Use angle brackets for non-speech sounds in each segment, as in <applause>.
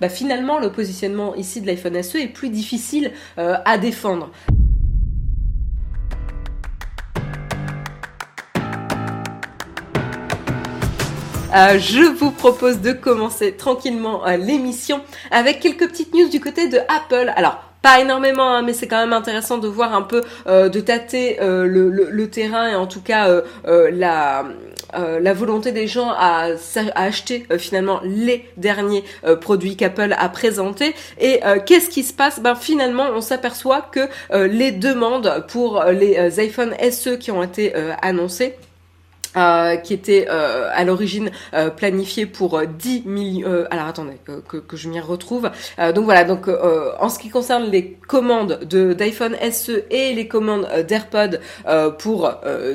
bah finalement le positionnement ici de l'iPhone SE est plus difficile à défendre. Euh, je vous propose de commencer tranquillement euh, l'émission avec quelques petites news du côté de Apple. Alors, pas énormément, hein, mais c'est quand même intéressant de voir un peu, euh, de tâter le, terrain et en tout cas la, la volonté des gens à, acheter finalement les derniers produits qu'Apple a présentés. Et qu'est-ce qui se passe? Ben finalement, on s'aperçoit que les demandes pour les iPhone SE qui ont été annoncés euh, qui était euh, à l'origine euh, planifié pour 10 millions. alors attendez que, que, je m'y retrouve. donc voilà. Donc en ce qui concerne les commandes de d'iPhone SE et les commandes d'AirPod pour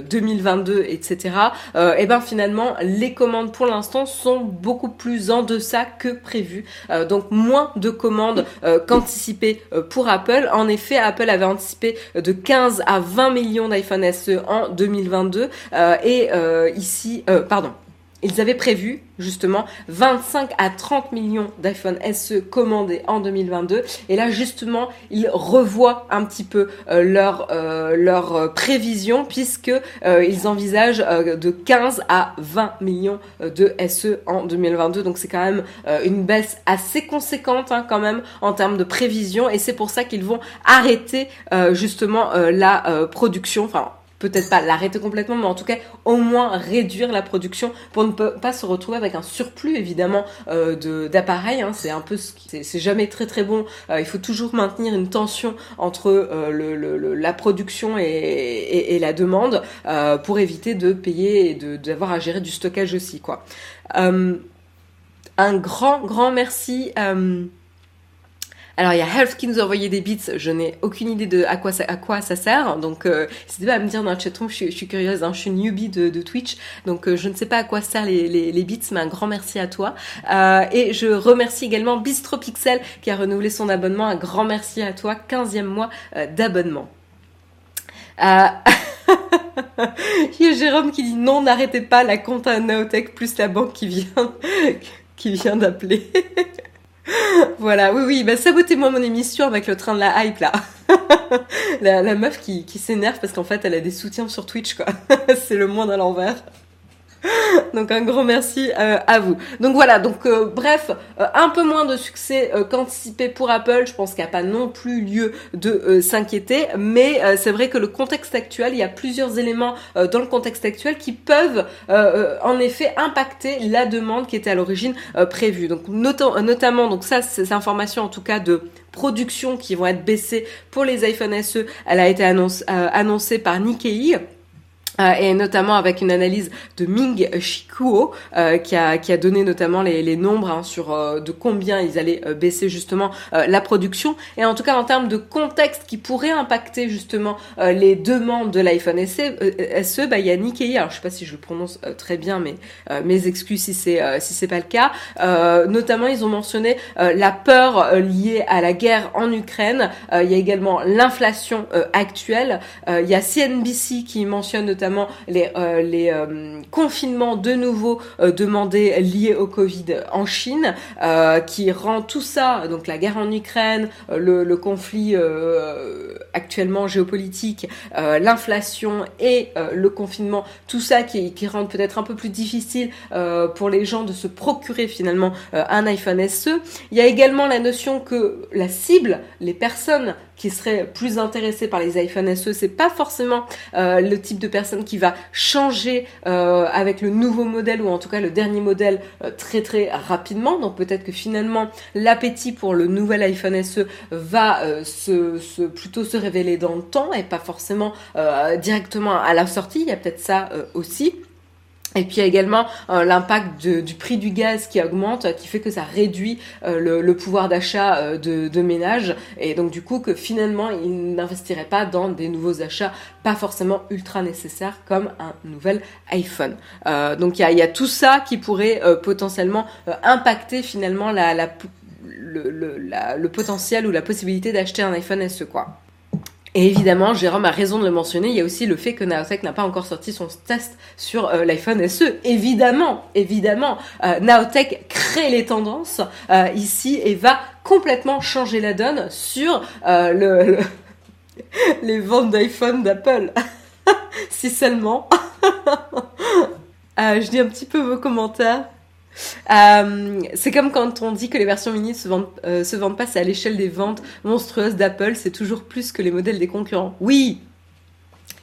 2022, etc. et eh ben finalement les commandes pour l'instant sont beaucoup plus en deçà que prévu. donc moins de commandes qu'anticipées pour Apple. En effet, Apple avait anticipé de 15 à 20 millions d'iPhone SE en 2022 et euh, ici, euh, pardon, ils avaient prévu justement 25 à 30 millions d'iPhone SE commandés en 2022 et là justement ils revoient un petit peu euh, leur leur prévision puisque ils envisagent de 15 à 20 millions de SE en 2022 donc c'est quand même une baisse assez conséquente hein, quand même en termes de prévision. Et c'est pour ça qu'ils vont arrêter justement la production enfin peut-être pas l'arrêter complètement, mais en tout cas au moins réduire la production pour ne pas se retrouver avec un surplus évidemment euh, d'appareils. Hein. C'est un peu, c'est jamais très très bon. Euh, il faut toujours maintenir une tension entre euh, le, la production et, et, la demande euh, pour éviter de payer et d'avoir à gérer du stockage aussi quoi. un grand grand merci. Alors il y a Health qui nous a envoyé des bits, je n'ai aucune idée de à quoi ça, à quoi ça sert, donc euh, n'hésitez pas à me dire dans le chatroom, je, je suis curieuse, hein, je suis newbie de, de Twitch, donc euh, je ne sais pas à quoi servent les, les, les, bits, mais un grand merci à toi. Euh, et je remercie également BistroPixel qui a renouvelé son abonnement, un grand merci à toi, 15e mois euh, d'abonnement. Euh... <laughs> Il y a Jérôme qui dit non, n'arrêtez pas la compte à Naotech plus la banque qui vient, <laughs> qui vient d'appeler. <laughs> <laughs> voilà, oui, oui, bah sabotez-moi mon émission avec le train de la hype là. <laughs> la, meuf qui, s'énerve parce qu'en fait elle a des soutiens sur Twitch quoi. <laughs> C'est le monde à l'envers. <laughs> donc un grand merci euh, à vous. Donc voilà, donc euh, bref, euh, un peu moins de succès qu'anticipé pour Apple. Je pense qu'il n'y a pas non plus lieu de s'inquiéter, mais c'est vrai que le contexte actuel, il y a plusieurs éléments dans le contexte actuel qui peuvent en effet impacter la demande qui était à l'origine prévue. Donc notamment, donc ça, ces informations en tout cas de production qui vont être baissées pour les iPhone SE, elle a été annoncée par Nikkei. Euh, et notamment avec une analyse de Ming Shikuo euh, qui, a, qui a donné notamment les, les nombres hein, sur euh, de combien ils allaient baisser justement la production. Et en tout cas en termes de contexte qui pourrait impacter justement les demandes de l'iPhone SE, SE bah, il y a Nikkei. Alors je sais pas si je le prononce très bien mais mes excuses si c'est si c'est pas le cas. Notamment ils ont mentionné la peur liée à la guerre en Ukraine. Il y a également l'inflation actuelle. Il y a CNBC qui mentionne notamment les, euh, euh, confinements de nouveau euh, demandés liés au Covid en Chine, qui rend tout ça, donc la guerre en Ukraine, le, le conflit actuellement géopolitique, l'inflation et le confinement, tout ça qui, qui rend peut-être un peu plus difficile pour les gens de se procurer finalement un iPhone SE. Il y a également la notion que la cible, les personnes qui seraient plus intéressées par les iPhone SE, c'est pas forcément le type de personne qui va changer euh, avec le nouveau modèle ou en tout cas le dernier modèle euh, très très rapidement. Donc peut-être que finalement l'appétit pour le nouvel iPhone SE va euh, se, plutôt se révéler dans le temps et pas forcément directement à la sortie. Il y a peut-être ça aussi. Et puis il y a également euh, l'impact du prix du gaz qui augmente, qui fait que ça réduit euh, le, pouvoir d'achat euh, de, de ménages, et donc du coup que finalement ils n'investiraient pas dans des nouveaux achats pas forcément ultra nécessaires comme un nouvel iPhone. donc il y a, tout ça qui pourrait potentiellement impacter finalement le potentiel ou la possibilité d'acheter un iPhone SE quoi. Et évidemment, Jérôme a raison de le mentionner, il y a aussi le fait que Naotech n'a pas encore sorti son test sur euh, l'iPhone SE. Évidemment, évidemment, euh, Naotech crée les tendances euh, ici et va complètement changer la donne sur le, <laughs> les ventes d'iPhone d'Apple. <laughs> si seulement. <laughs> je dis un petit peu vos commentaires. Euh, c'est comme quand on dit que les versions mini se vendent, euh, se vendent pas, c'est à l'échelle des ventes monstrueuses d'Apple, c'est toujours plus que les modèles des concurrents. Oui,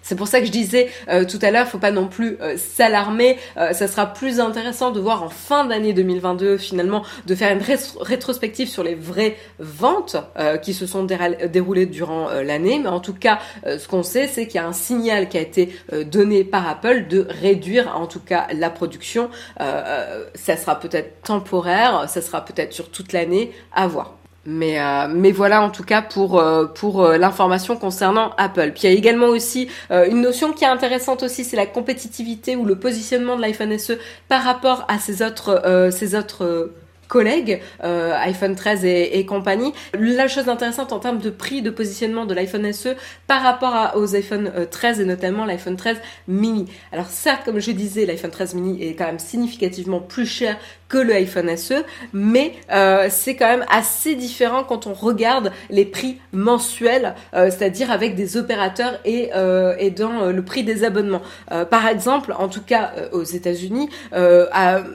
c'est pour ça que je disais euh, tout à l'heure, faut pas non plus euh, s'alarmer. Euh, ça sera plus intéressant de voir en fin d'année 2022 finalement de faire une rétrospective sur les vraies ventes qui se sont déroulées durant l'année. Mais en tout cas, ce qu'on sait, c'est qu'il y a un signal qui a été donné par Apple de réduire en tout cas la production. ça sera peut-être temporaire, ça sera peut-être sur toute l'année, à voir. Mais, euh, mais voilà en tout cas pour, euh, pour euh, l'information concernant Apple. Puis il y a également aussi une notion qui est intéressante aussi, c'est la compétitivité ou le positionnement de l'iPhone SE par rapport à ses autres, ses autres collègues, euh, iPhone 13 et, et, compagnie. La chose intéressante en termes de prix de positionnement de l'iPhone SE par rapport aux iPhone 13 et notamment l'iPhone 13 mini. Alors certes, comme je disais, l'iPhone 13 mini est quand même significativement plus cher que le iPhone SE, mais euh, c'est quand même assez différent quand on regarde les prix mensuels, euh, c'est-à-dire avec des opérateurs et, euh, et dans le prix des abonnements. par exemple, en tout cas aux États-Unis,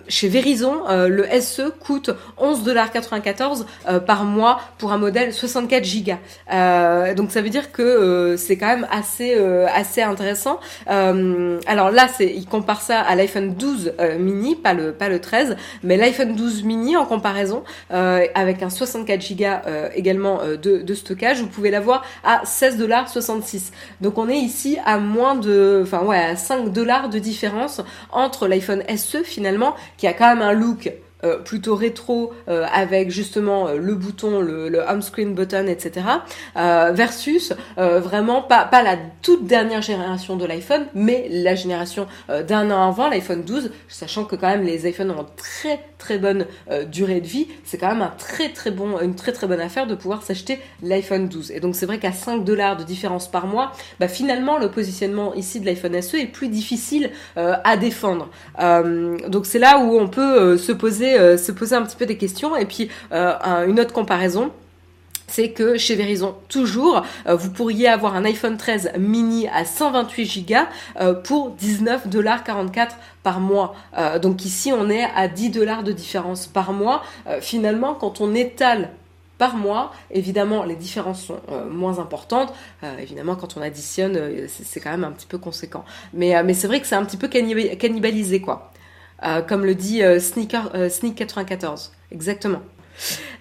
chez Verizon, le SE coûte 11,94$ par mois pour un modèle 64 Go. donc ça veut dire que c'est quand même assez assez intéressant. alors là, c'est il compare ça à l'iPhone 12 mini, pas le pas le 13 mais l'iPhone 12 mini en comparaison, euh, avec un 64 Go euh, également euh, de, de, stockage, vous pouvez l'avoir à 16,66$. Donc on est ici à moins de, enfin ouais, à 5 dollars de différence entre l'iPhone SE finalement, qui a quand même un look euh, plutôt rétro euh, avec justement euh, le bouton, le, le, home screen button, etc. versus vraiment pas, pas la toute dernière génération de l'iPhone, mais la génération d'un an avant, l'iPhone 12, sachant que quand même les iPhones ont très très bonne durée de vie, c'est quand même un très très bon, une très très bonne affaire de pouvoir s'acheter l'iPhone 12. Et donc c'est vrai qu'à 5 dollars de différence par mois, bah, finalement le positionnement ici de l'iPhone SE est plus difficile à défendre. donc c'est là où on peut se poser euh, se poser un petit peu des questions. Et puis euh, une autre comparaison c'est que chez Verizon, toujours, euh, vous pourriez avoir un iPhone 13 mini à 128 Go pour 19,44$ par mois. donc ici, on est à 10 dollars de différence par mois. finalement, quand on étale par mois, évidemment, les différences sont moins importantes. évidemment, quand on additionne, c'est quand même un petit peu conséquent. Mais, mais c'est vrai que c'est un petit peu cannibalisé, quoi. Euh, comme le dit euh, Sneaker, euh, Sneak 94. Exactement.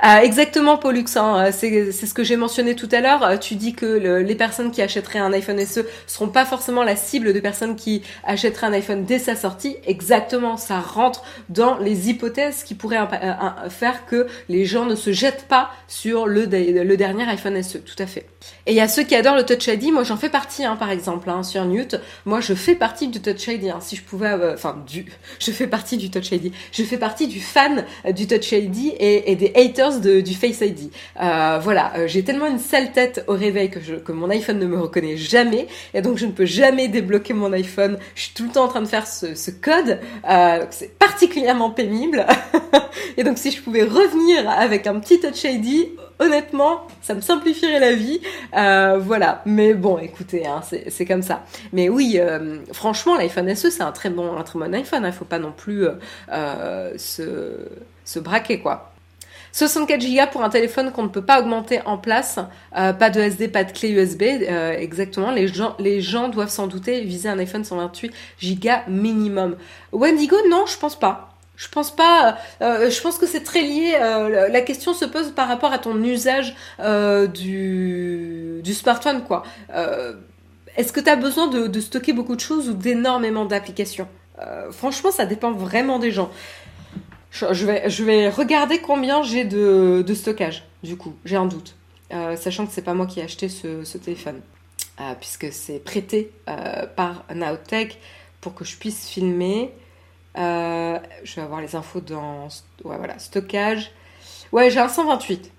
Euh, exactement, Pollux. Hein, euh, c'est ce que j'ai mentionné tout à l'heure. Euh, tu dis que les personnes qui achèteraient un iPhone SE seront pas forcément la cible de personnes qui achèteraient un iPhone dès sa sortie. Exactement, ça rentre dans les hypothèses qui pourraient faire que les gens ne se jettent pas sur le, dernier iPhone SE. Tout à fait. Et il y a ceux qui adorent le Touch ID. Moi, j'en fais partie, hein, par exemple, hein, sur Newt. Moi, je fais partie du Touch ID. Si je pouvais, enfin, du, <laughs> je fais partie du Touch ID. Je fais partie du fan du Touch ID et, et des haters du Face ID. Euh, voilà, euh, j'ai tellement une sale tête au réveil que, mon iPhone ne me reconnaît jamais et donc je ne peux jamais débloquer mon iPhone. Je suis tout le temps en train de faire ce, code. Euh, c'est particulièrement pénible. <laughs> et donc si je pouvais revenir avec un petit Touch ID, honnêtement, ça me simplifierait la vie. Voilà. Mais bon, écoutez, hein, c'est comme ça. Mais oui, franchement, l'iPhone SE, c'est un très bon, un très bon iPhone. Il hein. faut pas non plus se braquer, quoi. 64 Go pour un téléphone qu'on ne peut pas augmenter en place, euh, pas de SD, pas de clé USB, euh, exactement. Les gens, doivent s'en douter, viser un iPhone 128 Go minimum. Wendigo, non, je pense pas. Je pense pas. Euh, je pense que c'est très lié. la question se pose par rapport à ton usage du, du smartphone, quoi. Est-ce que tu as besoin de, stocker beaucoup de choses ou d'énormément d'applications? Franchement, ça dépend vraiment des gens. Je vais, regarder combien j'ai de, stockage, du coup, j'ai un doute. Euh, sachant que c'est pas moi qui ai acheté ce, ce téléphone. Euh, puisque c'est prêté euh, par Naotech pour que je puisse filmer. je vais avoir les infos dans. Ouais, voilà, stockage. Ouais, j'ai un 128.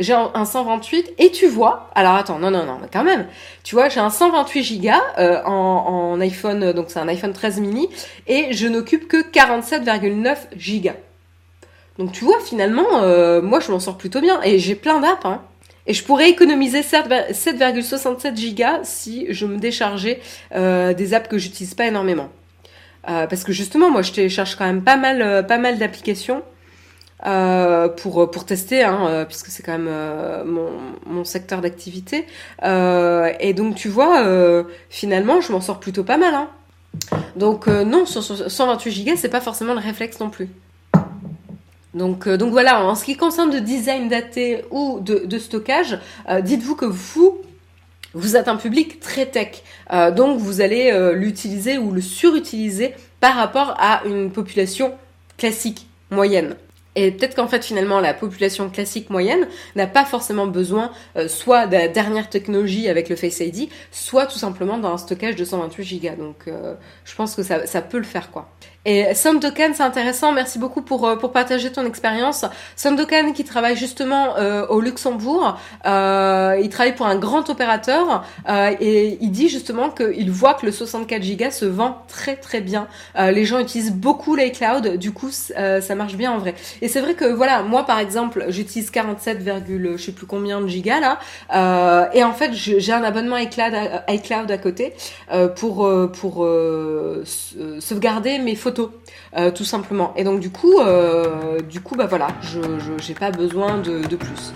J'ai un 128 et tu vois, alors attends, non, non, non, quand même, tu vois, j'ai un 128 Go euh, en, iPhone, donc c'est un iPhone 13 mini, et je n'occupe que 47,9 Go. Donc tu vois, finalement, euh, moi je m'en sors plutôt bien, et j'ai plein d'apps, hein. Et je pourrais économiser 7,67 Go si je me déchargeais euh, des apps que j'utilise pas énormément. Euh, parce que justement, moi, je télécharge quand même pas mal, euh, pas mal d'applications euh, pour pour tester, hein, euh, puisque c'est quand même mon, mon secteur d'activité. et donc, tu vois, finalement, je m'en sors plutôt pas mal. Hein. Donc non, sur 128 Go, c'est pas forcément le réflexe non plus. Donc, donc voilà, en ce qui concerne de design daté ou de, stockage, dites-vous que vous, vous êtes un public très tech, euh, donc vous allez euh, l'utiliser ou le surutiliser par rapport à une population classique, moyenne. Et peut-être qu'en fait finalement la population classique moyenne n'a pas forcément besoin euh, soit de la dernière technologie avec le Face ID, soit tout simplement d'un stockage de 128 Go. Donc je pense que ça, ça peut le faire quoi. Et Sandokan, c'est intéressant. Merci beaucoup pour euh, pour partager ton expérience. Sandokan qui travaille justement euh, au Luxembourg, euh, il travaille pour un grand opérateur euh, et il dit justement qu'il voit que le 64 Go se vend très très bien. Euh, les gens utilisent beaucoup l'iCloud, du coup ça marche bien en vrai. Et c'est vrai que voilà, moi par exemple, j'utilise 47, je sais plus combien de gigas là, et en fait j'ai un abonnement iCloud à, côté pour pour sauvegarder mes photos euh, tout simplement. Et donc du coup, euh, du coup, bah voilà, je j'ai pas besoin de, de plus.